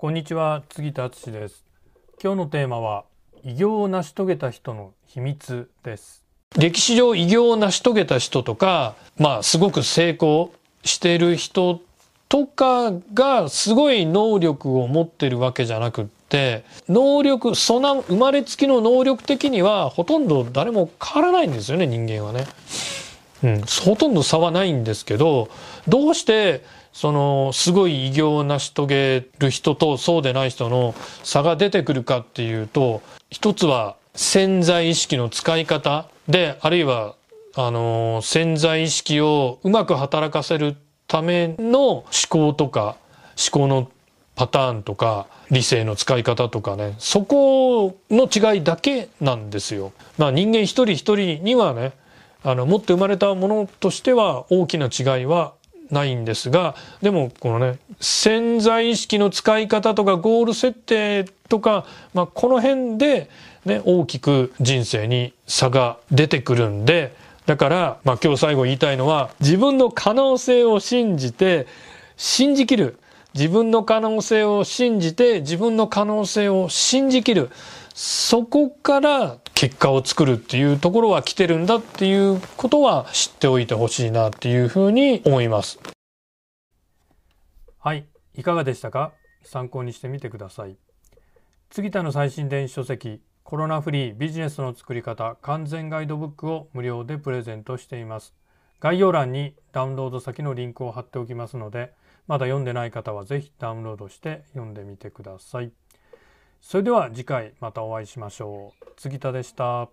こんにちは杉田敦です今日のテーマは偉業を成し遂げた人の秘密です歴史上偉業を成し遂げた人とかまあすごく成功している人とかがすごい能力を持ってるわけじゃなくって能力その生まれつきの能力的にはほとんど誰も変わらないんですよね人間はね。うん、ほとんど差はないんですけどどうしてそのすごい偉業を成し遂げる人とそうでない人の差が出てくるかっていうと一つは潜在意識の使い方であるいはあの潜在意識をうまく働かせるための思考とか思考のパターンとか理性の使い方とかねそこの違いだけなんですよ。まあ人間一人一人にはねあの持って生まれたものとしては大きな違いはないんですがでもこのね潜在意識の使い方とかゴール設定とか、まあ、この辺で、ね、大きく人生に差が出てくるんでだから、まあ、今日最後言いたいのは自分の可能性を信じて信じきる。自分の可能性を信じて自分の可能性を信じきる。そこから結果を作るっていうところは来てるんだっていうことは知っておいてほしいなっていうふうに思います。はい、いかがでしたか？参考にしてみてください。杉田の最新電子書籍コロナフリービジネスの作り方完全ガイドブックを無料でプレゼントしています。概要欄にダウンロード先のリンクを貼っておきますので、まだ読んでない方はぜひダウンロードして読んでみてください。それでは次回またお会いしましょう。杉田でした。